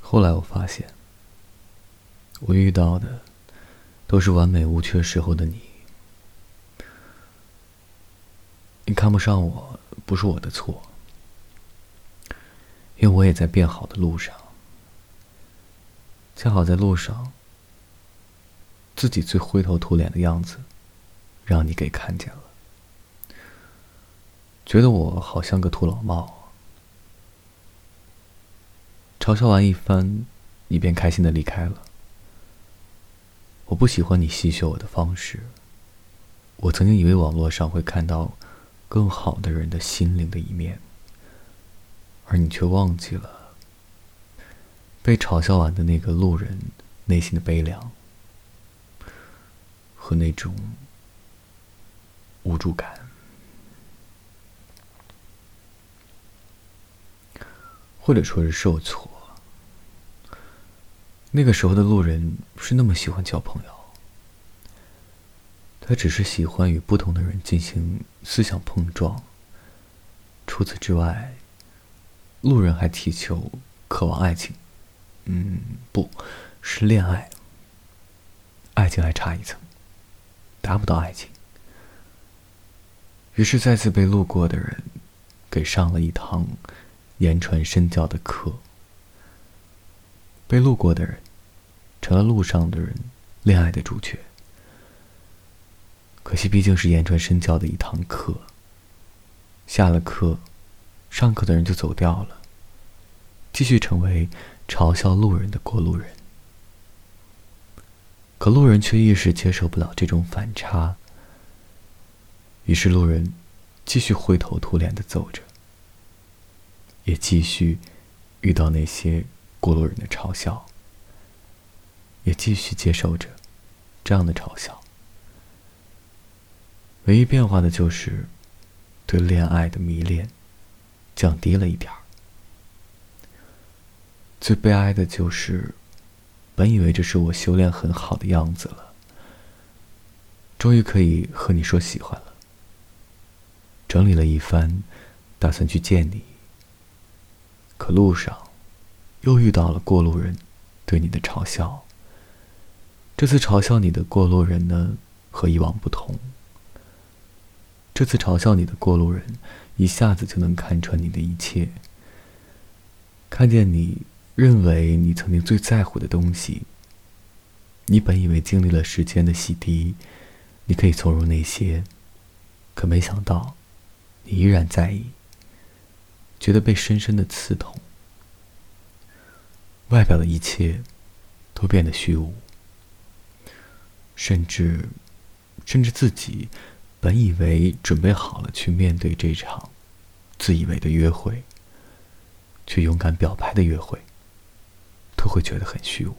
后来我发现，我遇到的都是完美无缺时候的你。你看不上我，不是我的错，因为我也在变好的路上。恰好在路上，自己最灰头土脸的样子，让你给看见了，觉得我好像个土老帽。嘲笑完一番，你便开心的离开了。我不喜欢你戏谑我的方式。我曾经以为网络上会看到。更好的人的心灵的一面，而你却忘记了被嘲笑完的那个路人内心的悲凉和那种无助感，或者说是受挫。那个时候的路人不是那么喜欢交朋友。他只是喜欢与不同的人进行思想碰撞。除此之外，路人还祈求、渴望爱情，嗯，不是恋爱。爱情还差一层，达不到爱情。于是再次被路过的人给上了一堂言传身教的课。被路过的人成了路上的人恋爱的主角。可惜，毕竟是言传身教的一堂课。下了课，上课的人就走掉了，继续成为嘲笑路人的过路人。可路人却一时接受不了这种反差，于是路人继续灰头土脸的走着，也继续遇到那些过路人的嘲笑，也继续接受着这样的嘲笑。唯一变化的就是，对恋爱的迷恋降低了一点儿。最悲哀的就是，本以为这是我修炼很好的样子了，终于可以和你说喜欢了。整理了一番，打算去见你。可路上，又遇到了过路人对你的嘲笑。这次嘲笑你的过路人呢，和以往不同。这次嘲笑你的过路人，一下子就能看穿你的一切。看见你认为你曾经最在乎的东西，你本以为经历了时间的洗涤，你可以从容那些，可没想到，你依然在意，觉得被深深的刺痛。外表的一切，都变得虚无，甚至，甚至自己。本以为准备好了去面对这场自以为的约会，却勇敢表白的约会，都会觉得很虚无。